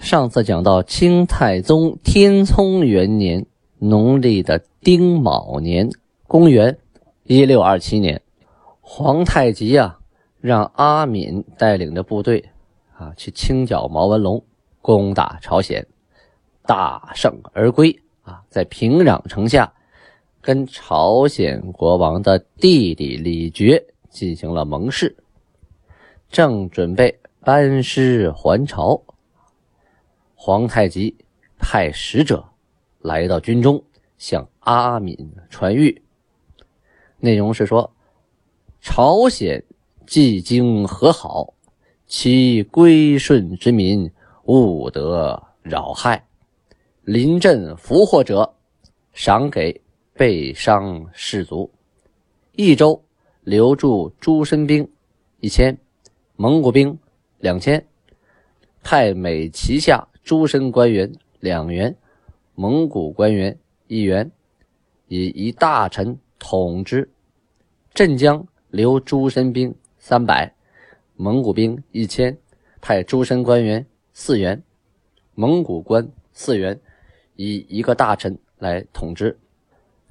上次讲到清太宗天聪元年，农历的丁卯年，公元一六二七年，皇太极啊，让阿敏带领着部队啊去清剿毛文龙，攻打朝鲜，大胜而归啊，在平壤城下，跟朝鲜国王的弟弟李傕进行了盟誓，正准备。班师还朝，皇太极派使者来到军中，向阿敏传谕。内容是说，朝鲜既经和好，其归顺之民勿得扰害。临阵俘获者，赏给被伤士卒。一州留住诸身兵一千，蒙古兵。两千，派每旗下诸身官员两员，蒙古官员一员，以一大臣统之。镇江留诸身兵三百，蒙古兵一千，派诸身官员四员，蒙古官四员，以一个大臣来统之。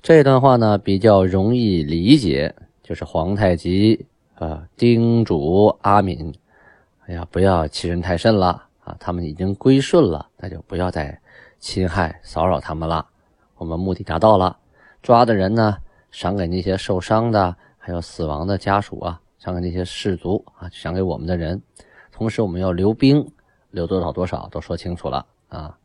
这段话呢比较容易理解，就是皇太极啊叮嘱阿敏。哎呀，不要欺人太甚了啊！他们已经归顺了，那就不要再侵害骚扰他们了。我们目的达到了，抓的人呢，赏给那些受伤的，还有死亡的家属啊，赏给那些士卒啊，赏给我们的人。同时，我们要留兵，留多少多少都说清楚了啊。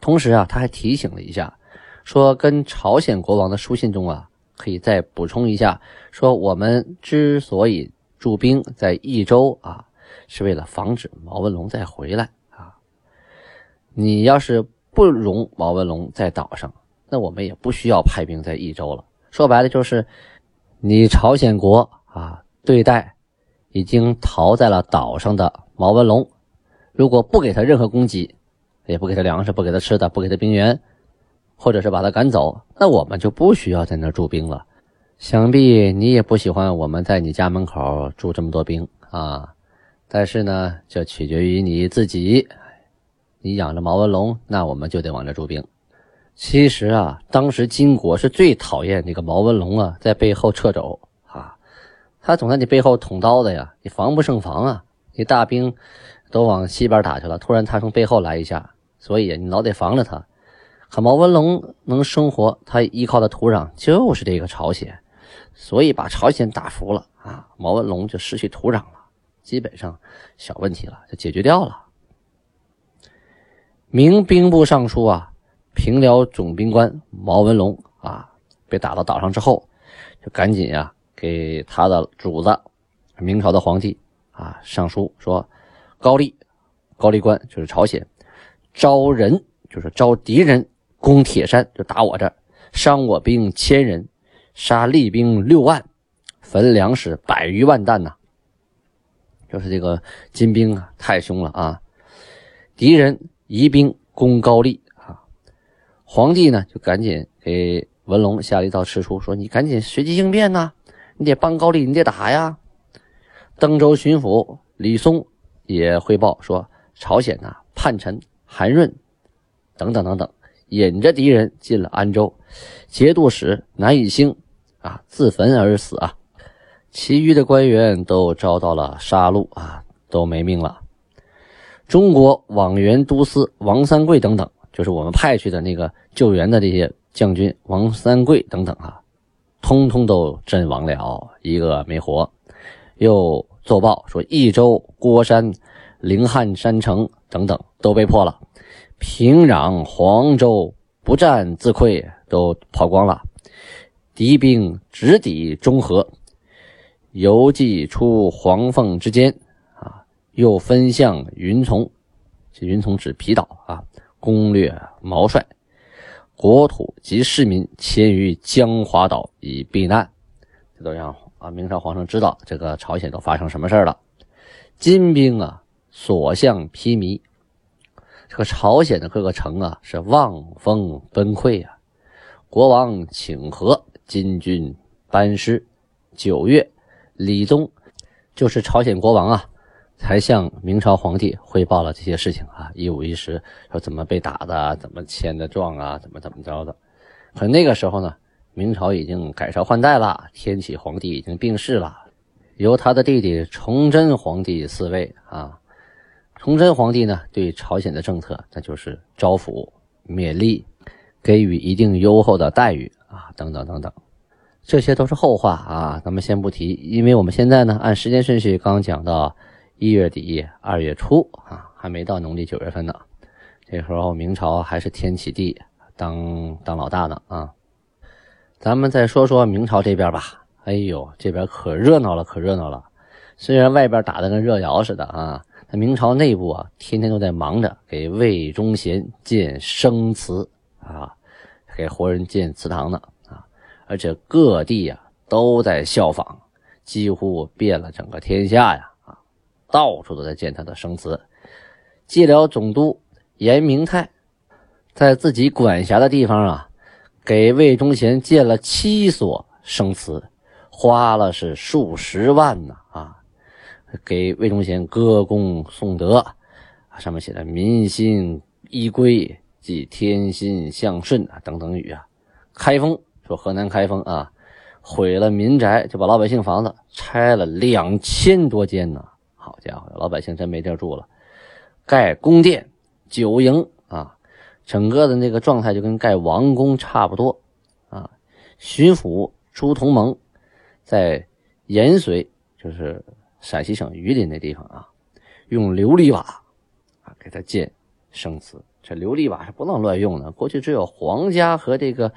同时啊，他还提醒了一下，说跟朝鲜国王的书信中啊，可以再补充一下，说我们之所以。驻兵在益州啊，是为了防止毛文龙再回来啊。你要是不容毛文龙在岛上，那我们也不需要派兵在益州了。说白了就是，你朝鲜国啊，对待已经逃在了岛上的毛文龙，如果不给他任何供给，也不给他粮食，不给他吃的，不给他兵员，或者是把他赶走，那我们就不需要在那驻兵了。想必你也不喜欢我们在你家门口驻这么多兵啊，但是呢，这取决于你自己。你养着毛文龙，那我们就得往这驻兵。其实啊，当时金国是最讨厌这个毛文龙啊，在背后掣肘啊，他总在你背后捅刀子呀，你防不胜防啊。你大兵都往西边打去了，突然他从背后来一下，所以你老得防着他。可毛文龙能生活，他依靠的土壤就是这个朝鲜。所以把朝鲜打服了啊，毛文龙就失去土壤了，基本上小问题了，就解决掉了。明兵部尚书啊，平辽总兵官毛文龙啊，被打到岛上之后，就赶紧呀给他的主子明朝的皇帝啊上书说，高丽高丽官就是朝鲜招人，就是招敌人攻铁山，就打我这，伤我兵千人。杀厉兵六万，焚粮食百余万担呐！就是这个金兵啊，太凶了啊！敌人移兵攻高丽啊，皇帝呢就赶紧给文龙下了一道敕书，说你赶紧随机应变呐，你得帮高丽，你得打呀！登州巡抚李松也汇报说，朝鲜呐叛臣韩润等等等等，引着敌人进了安州。节度使南以兴啊，自焚而死啊，其余的官员都遭到了杀戮啊，都没命了。中国网元都司王三桂等等，就是我们派去的那个救援的这些将军，王三桂等等啊，通通都阵亡了，一个没活。又奏报说，益州、郭山、灵汉山城等等都被破了，平壤、黄州不战自溃。都跑光了，敌兵直抵中和，游击出黄凤之间，啊，又分向云从，这云从指皮岛啊，攻略毛帅，国土及市民迁于江华岛以避难。这都让啊明朝皇上知道这个朝鲜都发生什么事了。金兵啊，所向披靡。这个朝鲜的各个城啊，是望风崩溃啊。国王请和，金军班师。九月，李宗就是朝鲜国王啊，才向明朝皇帝汇报了这些事情啊，一五一十说怎么被打的，怎么签的状啊，怎么怎么着的。可那个时候呢，明朝已经改朝换代了，天启皇帝已经病逝了。由他的弟弟崇祯皇帝嗣位啊，崇祯皇帝呢对朝鲜的政策，那就是招抚、勉励，给予一定优厚的待遇啊，等等等等，这些都是后话啊，咱们先不提，因为我们现在呢按时间顺序刚讲到一月底、二月初啊，还没到农历九月份呢，这时候明朝还是天启帝当当老大呢啊，咱们再说说明朝这边吧。哎呦，这边可热闹了，可热闹了！虽然外边打得跟热窑似的啊，那明朝内部啊，天天都在忙着给魏忠贤建生祠啊，给活人建祠堂呢，而且各地呀都在效仿，几乎遍了整个天下呀啊，到处都在建他的生祠。蓟辽总督严明泰在自己管辖的地方啊，给魏忠贤建了七所生祠。花了是数十万呢啊，给魏忠贤歌功颂德，上面写的“民心依归，即天心向顺”啊等等语啊。开封说河南开封啊，毁了民宅，就把老百姓房子拆了两千多间呢。好家伙，老百姓真没地儿住了。盖宫殿、酒营啊，整个的那个状态就跟盖王宫差不多啊。巡抚朱同蒙。在延绥，就是陕西省榆林那地方啊，用琉璃瓦啊给他建生祠。这琉璃瓦是不能乱用的，过去只有皇家和这个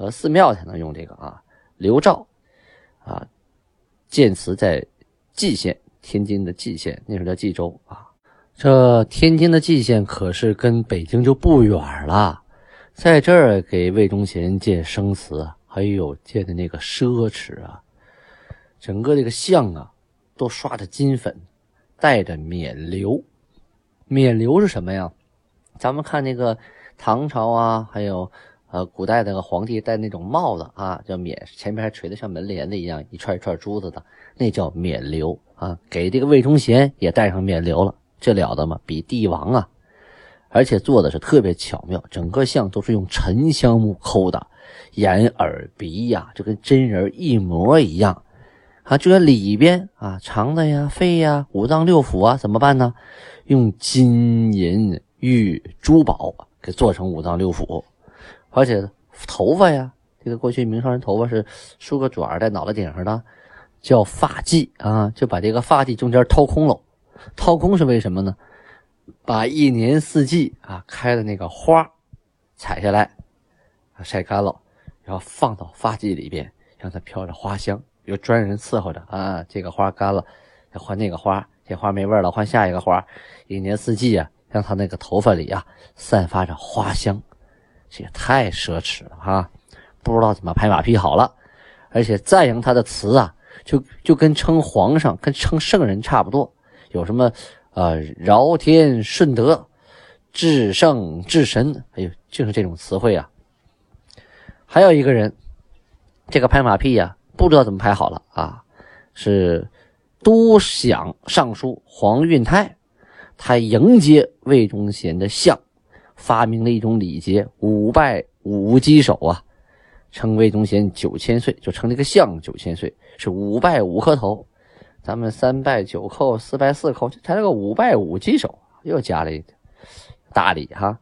呃寺庙才能用这个啊。刘照啊建祠在蓟县，天津的蓟县，那时候叫蓟州啊。这天津的蓟县可是跟北京就不远了，在这儿给魏忠贤建生祠，哎呦，建的那个奢侈啊！整个这个像啊，都刷着金粉，带着冕旒。冕旒是什么呀？咱们看那个唐朝啊，还有呃古代那个皇帝戴那种帽子啊，叫冕，前面还垂的像门帘子一样，一串一串珠子的，那叫冕旒啊。给这个魏忠贤也戴上冕旒了，这了得吗？比帝王啊！而且做的是特别巧妙，整个像都是用沉香木抠的，眼耳鼻呀，就跟真人一模一样。啊，就在里边啊，肠子呀、肺呀、五脏六腑啊，怎么办呢？用金银玉珠宝给做成五脏六腑，而且头发呀，这个过去明朝人头发是梳个卷在脑袋顶上的，叫发髻啊，就把这个发髻中间掏空了。掏空是为什么呢？把一年四季啊开的那个花采下来，晒干了，然后放到发髻里边，让它飘着花香。有专人伺候着啊，这个花干了，再换那个花，这花没味了，换下一个花，一年四季啊，让他那个头发里啊散发着花香，这也太奢侈了哈！不知道怎么拍马屁好了，而且赞扬他的词啊，就就跟称皇上、跟称圣人差不多，有什么呃饶天顺德、至圣至神，哎呦，就是这种词汇啊。还有一个人，这个拍马屁呀。不知道怎么拍好了啊！是都想尚书黄运泰，他迎接魏忠贤的相，发明了一种礼节——五拜五稽首啊，称魏忠贤九千岁，就称这个像九千岁，是五拜五磕头。咱们三拜九叩，四拜四叩，他这个五拜五稽首又加了一大礼哈。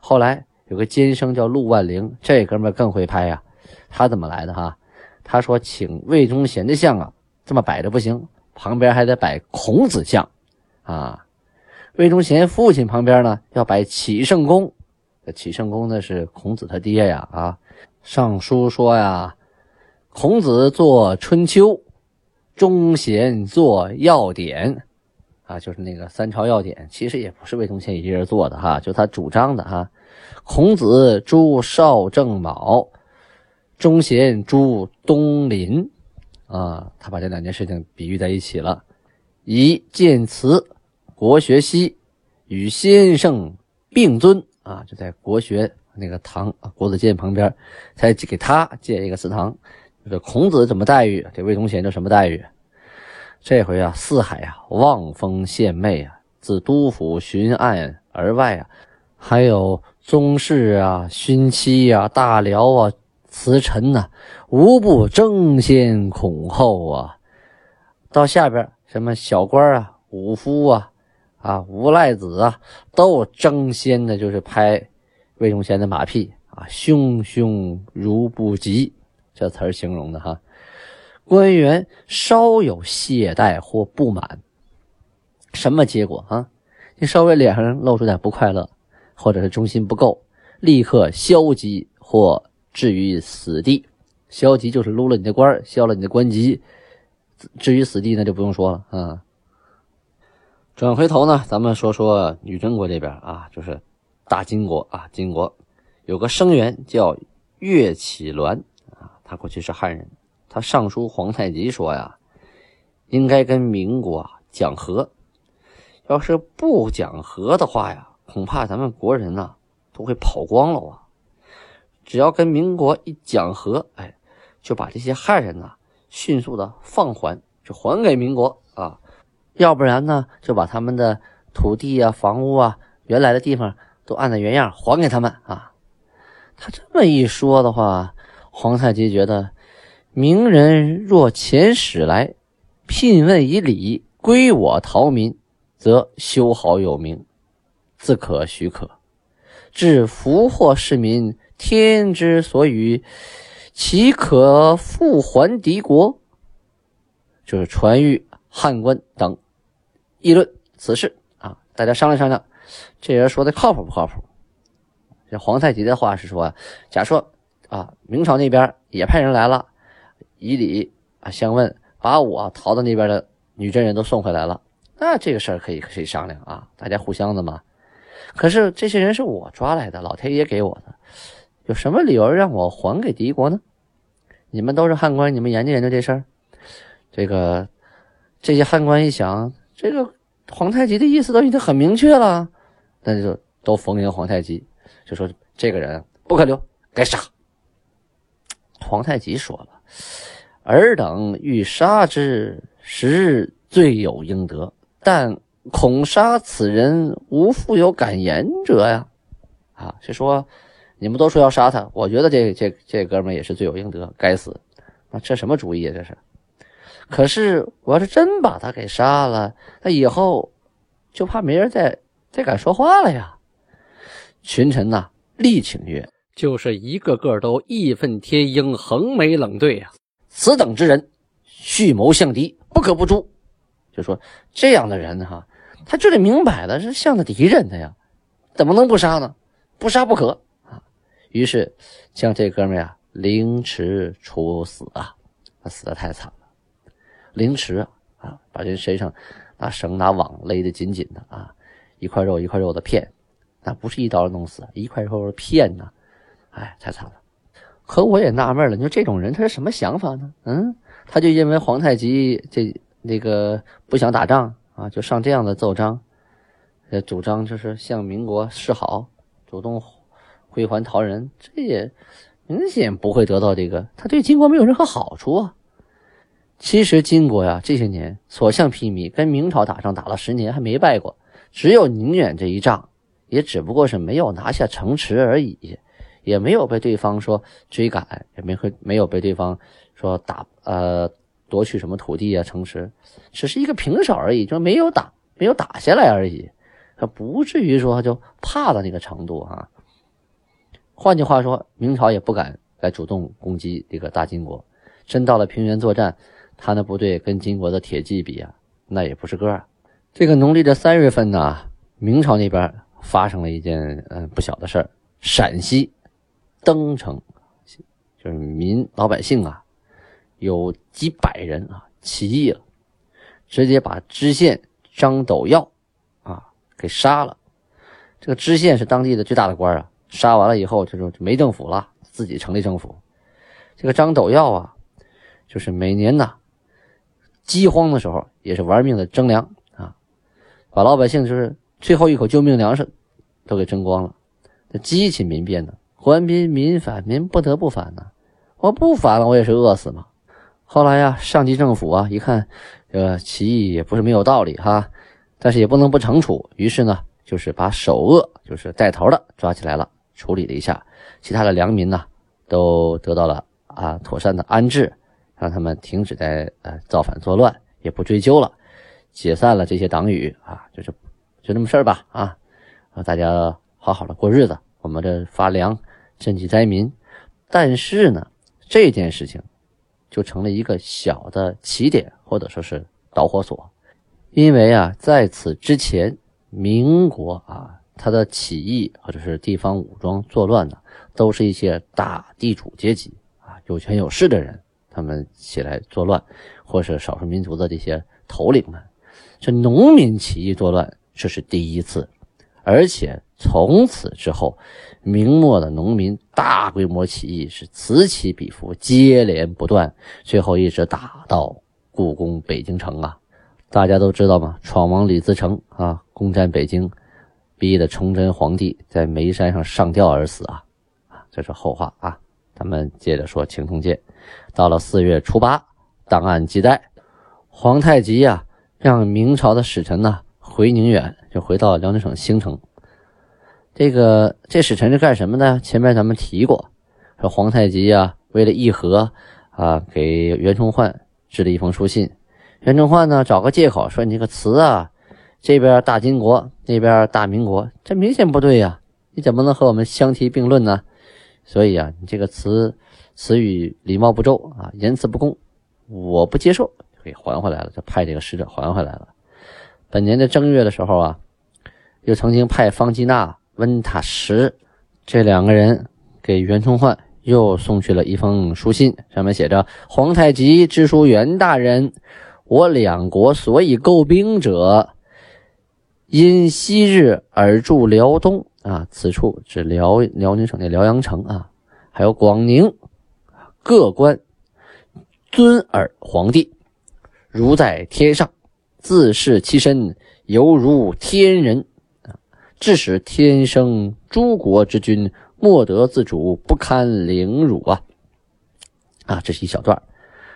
后来有个监生叫陆万灵，这哥们更会拍呀，他怎么来的哈？他说：“请魏忠贤的像啊，这么摆着不行，旁边还得摆孔子像，啊，魏忠贤父亲旁边呢要摆启圣公，这启圣公呢是孔子他爹呀，啊，上书说呀，孔子做春秋，忠贤做要典，啊，就是那个三朝要典，其实也不是魏忠贤一个人做的哈，就他主张的哈。孔子诛少正卯，忠贤诛东林，啊，他把这两件事情比喻在一起了。以建祠，国学西与先生并尊啊，就在国学那个堂啊国子监旁边，才给他建一个祠堂。这孔子怎么待遇，这魏忠贤就什么待遇。这回啊，四海啊，望风献媚啊，自都府巡按而外啊，还有宗室啊、勋戚啊、大僚啊、辞臣呐，无不争先恐后啊。到下边什么小官啊、武夫啊、啊无赖子啊，都争先的，就是拍魏忠贤的马屁啊，汹汹如不及，这词儿形容的哈。官员稍有懈怠或不满，什么结果啊？你稍微脸上露出点不快乐，或者是忠心不够，立刻消极或置于死地。消极就是撸了你的官削了你的官籍；置于死地，那就不用说了啊。转回头呢，咱们说说女真国这边啊，就是大金国啊，金国有个生员叫岳启鸾啊，他过去是汉人。他上书皇太极说呀，应该跟民国讲和。要是不讲和的话呀，恐怕咱们国人呐都会跑光了啊。只要跟民国一讲和，哎，就把这些汉人呐迅速的放还，就还给民国。要不然呢，就把他们的土地啊、房屋啊、原来的地方都按照原样还给他们啊。他这么一说的话，皇太极觉得。明人若遣使来，聘问以礼，归我逃民，则修好有名，自可许可。至俘获市民，天之所与，岂可复还敌国？就是传谕汉官等议论此事啊，大家商量商量，这人说的靠谱不靠谱？这皇太极的话是说，假说啊，明朝那边也派人来了。以礼啊相问，把我逃到那边的女真人都送回来了。那这个事儿可以可以商量啊，大家互相的嘛。可是这些人是我抓来的，老天爷给我的，有什么理由让我还给敌国呢？你们都是汉官，你们研究研究这事儿。这个这些汉官一想，这个皇太极的意思都已经很明确了，那就都逢迎皇太极，就说这个人不可留，该杀。皇太极说了。尔等欲杀之，实罪有应得，但恐杀此人，无复有敢言者呀！啊，就说你们都说要杀他，我觉得这这这哥们也是罪有应得，该死！啊，这什么主意啊？这是。可是我要是真把他给杀了，那以后就怕没人再再敢说话了呀！群臣呐，力请曰：“就是一个个都义愤填膺，横眉冷对呀！”此等之人，蓄谋向敌，不可不诛。就说这样的人哈，他就得明摆的是向着敌人的呀，怎么能不杀呢？不杀不可啊！于是将这哥们呀凌迟处死啊，他死的太惨了。凌迟啊，把人身上拿绳拿网勒得紧紧的啊，一块肉一块肉的片，那不是一刀弄死，一块肉片呢，哎，太惨了。可我也纳闷了，你说这种人他是什么想法呢？嗯，他就因为皇太极这那个不想打仗啊，就上这样的奏章，呃，主张就是向民国示好，主动归还逃人，这也明显不会得到这个，他对金国没有任何好处啊。其实金国呀，这些年所向披靡，跟明朝打仗打了十年还没败过，只有宁远这一仗，也只不过是没有拿下城池而已。也没有被对方说追赶，也没会没有被对方说打呃夺取什么土地啊城池，只是一个平手而已，就没有打没有打下来而已，他不至于说就怕到那个程度啊。换句话说，明朝也不敢来主动攻击这个大金国，真到了平原作战，他那部队跟金国的铁骑比啊，那也不是个儿。这个农历的三月份呢，明朝那边发生了一件嗯不小的事儿，陕西。登城，就是民老百姓啊，有几百人啊起义了，直接把知县张斗耀啊给杀了。这个知县是当地的最大的官啊，杀完了以后就没政府了，自己成立政府。这个张斗耀啊，就是每年呐饥荒的时候也是玩命的征粮啊，把老百姓就是最后一口救命粮食都给征光了。这激起民变呢，官兵民反，民不得不反呢。我不反了，我也是饿死嘛。后来呀，上级政府啊一看，这个起义也不是没有道理哈，但是也不能不惩处，于是呢，就是把首恶，就是带头的抓起来了，处理了一下，其他的良民呢，都得到了。啊，妥善的安置，让他们停止在呃造反作乱，也不追究了，解散了这些党羽啊，就是就那么事儿吧啊，啊大家好好的过日子，我们这发粮赈济灾民。但是呢，这件事情就成了一个小的起点，或者说是导火索，因为啊，在此之前，民国啊，他的起义或者是地方武装作乱呢，都是一些大地主阶级啊。有权有势的人，他们起来作乱，或是少数民族的这些头领们，这农民起义作乱，这是第一次，而且从此之后，明末的农民大规模起义是此起彼伏，接连不断，最后一直打到故宫北京城啊！大家都知道吗？闯王李自成啊，攻占北京，逼得崇祯皇帝在煤山上上吊而死啊！啊，这是后话啊。咱们接着说青铜剑，到了四月初八，档案记载，皇太极呀让明朝的使臣呢回宁远，就回到辽宁省兴城。这个这使臣是干什么的？前面咱们提过，说皇太极呀为了议和啊，给袁崇焕致了一封书信。袁崇焕呢找个借口说：“你这个词啊，这边大金国，那边大民国，这明显不对呀！你怎么能和我们相提并论呢？”所以啊，你这个词词语礼貌不周啊，言辞不公，我不接受，给还回来了，就派这个使者还回来了。本年的正月的时候啊，又曾经派方吉娜、温塔什这两个人给袁崇焕又送去了一封书信，上面写着：“皇太极之书袁大人，我两国所以购兵者，因昔日而驻辽东。”啊，此处指辽辽宁省的辽阳城啊，还有广宁各官尊尔皇帝如在天上，自视其身犹如天人啊，致使天生诸国之君莫得自主，不堪凌辱啊！啊，这是一小段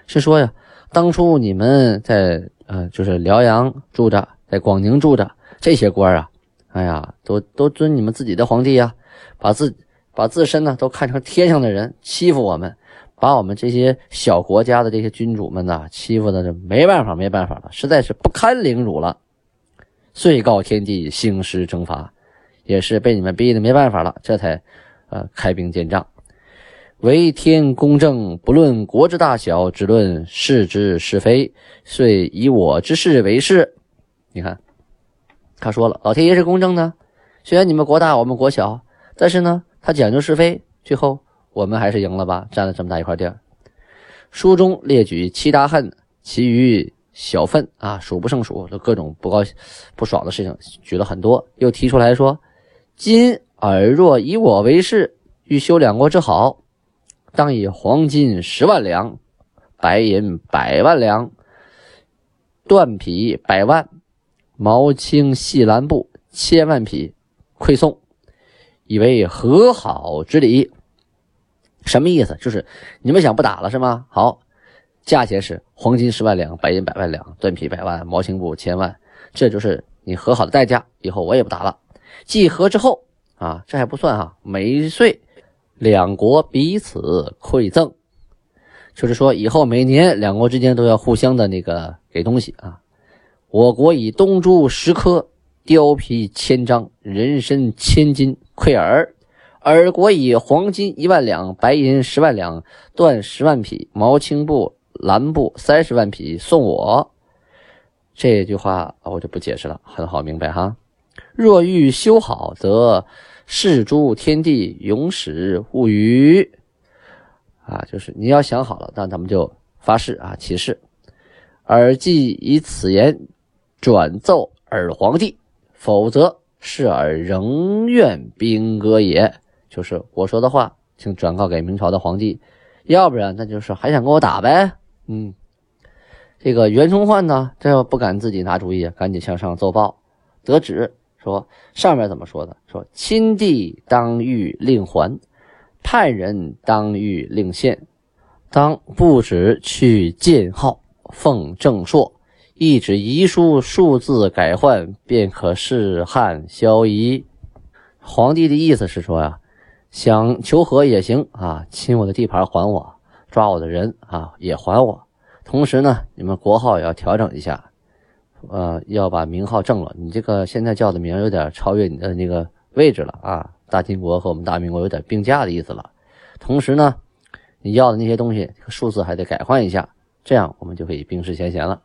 是说呀，当初你们在呃，就是辽阳住着，在广宁住着这些官啊。哎呀，都都尊你们自己的皇帝呀，把自把自身呢都看成天上的人，欺负我们，把我们这些小国家的这些君主们呢欺负的就没办法没办法了，实在是不堪凌辱了，遂告天地兴师征伐，也是被你们逼的没办法了，这才呃开兵建仗。为天公正，不论国之大小，只论是之是非，遂以我之事为事。你看。他说了：“老天爷是公正的，虽然你们国大，我们国小，但是呢，他讲究是非，最后我们还是赢了吧，占了这么大一块地儿。”书中列举七大恨，其余小愤啊，数不胜数，就各种不高兴不爽的事情，举了很多。又提出来说：“今尔若以我为事，欲修两国之好，当以黄金十万两，白银百万两，缎匹百万。”毛青细蓝布千万匹，馈送，以为和好之礼。什么意思？就是你们想不打了是吗？好，价钱是黄金十万两，白银百万两，缎匹百万，毛青布千万，这就是你和好的代价。以后我也不打了。计和之后啊，这还不算哈，每岁两国彼此馈赠，就是说以后每年两国之间都要互相的那个给东西啊。我国以东珠十颗，貂皮千张，人参千斤馈尔；尔国以黄金一万两，白银十万两，缎十万匹，毛青布、蓝布三十万匹送我。这句话我就不解释了，很好明白哈。若欲修好，则誓诸天地，永始勿虞。啊，就是你要想好了，那咱们就发誓啊，起誓。尔既以此言。转奏尔皇帝，否则是尔仍愿兵戈也。就是我说的话，请转告给明朝的皇帝，要不然那就是还想跟我打呗。嗯，这个袁崇焕呢，这不敢自己拿主意，赶紧向上奏报，得旨说上面怎么说的？说亲帝当谕令还，叛人当谕令献，当不止去建号，奉正朔。一纸遗书，数字改换，便可示汉消夷。皇帝的意思是说呀，想求和也行啊，亲我的地盘还我，抓我的人啊也还我。同时呢，你们国号也要调整一下，呃，要把名号正了。你这个现在叫的名有点超越你的那个位置了啊，大清国和我们大明国有点并驾的意思了。同时呢，你要的那些东西数字还得改换一下，这样我们就可以冰释前嫌了。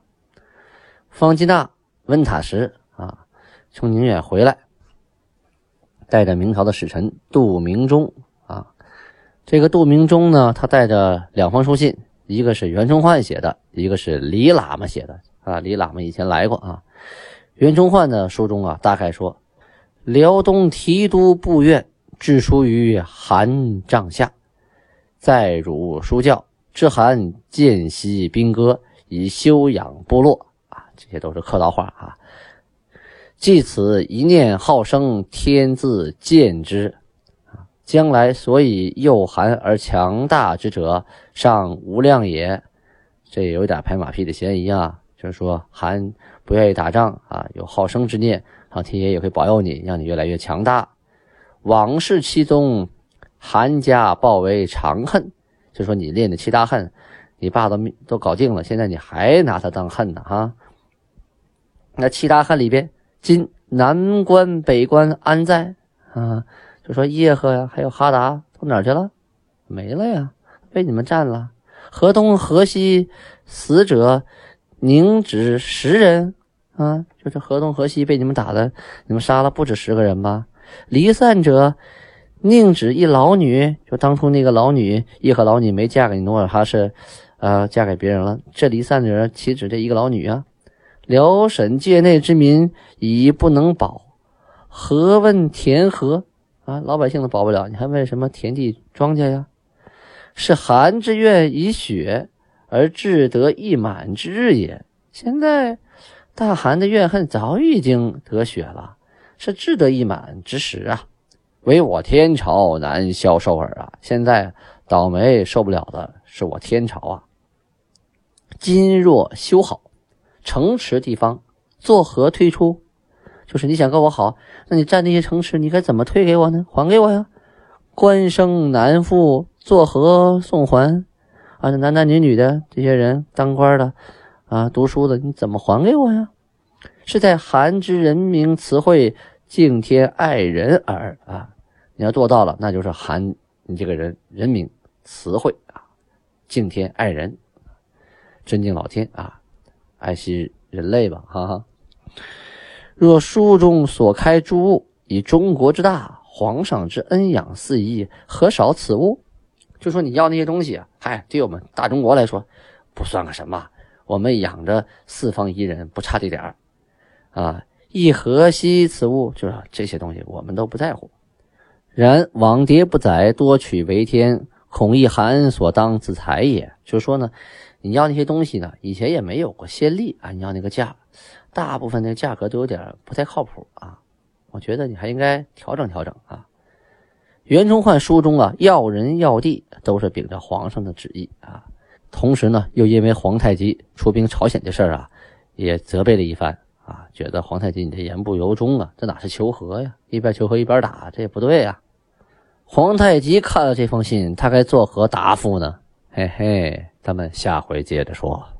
方吉纳、温塔什啊，从宁远回来，带着明朝的使臣杜明忠啊。这个杜明忠呢，他带着两封书信，一个是袁崇焕写的，一个是李喇嘛写的啊。李喇嘛以前来过啊。袁崇焕的书中啊，大概说：辽东提督部院致书于韩帐下，在汝书教，致韩见习兵戈，以修养部落啊。这些都是客套话啊！即此一念好生，天自见之！将来所以幼寒而强大之者，尚无量也。这有点拍马屁的嫌疑啊！就是说，寒不愿意打仗啊，有好生之念，上天爷也会保佑你，让你越来越强大。往事其中，韩家报为长恨，就说你练的七大恨，你爸都都搞定了，现在你还拿他当恨呢哈！那七大恨里边，今南关、北关安在啊？就说叶赫呀，还有哈达都哪去了？没了呀，被你们占了。河东、河西死者宁止十人啊？就是河东、河西被你们打的，你们杀了不止十个人吧？离散者宁止一老女？就当初那个老女叶赫老女没嫁给努尔哈赤，呃，嫁给别人了。这离散的人岂止这一个老女啊？辽沈界内之民已不能保，何问田禾啊？老百姓都保不了，你还问什么田地庄稼呀？是寒之愿以雪而志得意满之日也。现在大寒的怨恨早已经得雪了，是志得意满之时啊！唯我天朝难消受耳啊！现在倒霉受不了的是我天朝啊！今若修好。城池地方作何退出？就是你想跟我好，那你占那些城池，你该怎么退给我呢？还给我呀！官生男妇作何送还？啊，这男男女女的这些人，当官的啊，读书的，你怎么还给我呀？是在韩之人民词汇敬天爱人耳啊！你要做到了，那就是韩你这个人人民词汇啊，敬天爱人，尊敬老天啊。爱惜人类吧，哈哈。若书中所开诸物，以中国之大，皇上之恩养四夷，何少此物？就说你要那些东西啊，嗨，对我们大中国来说，不算个什么。我们养着四方夷人，不差这点儿啊。亦何惜此物？就是这些东西，我们都不在乎。然往迭不载，多取为天，恐一寒所当自裁也。就是说呢。你要那些东西呢？以前也没有过先例啊！你要那个价，大部分的价格都有点不太靠谱啊！我觉得你还应该调整调整啊！袁崇焕书中啊，要人要地都是秉着皇上的旨意啊，同时呢，又因为皇太极出兵朝鲜的事儿啊，也责备了一番啊，觉得皇太极你这言不由衷啊，这哪是求和呀？一边求和一边打，这也不对呀！皇太极看了这封信，他该作何答复呢？嘿嘿。咱们下回接着说。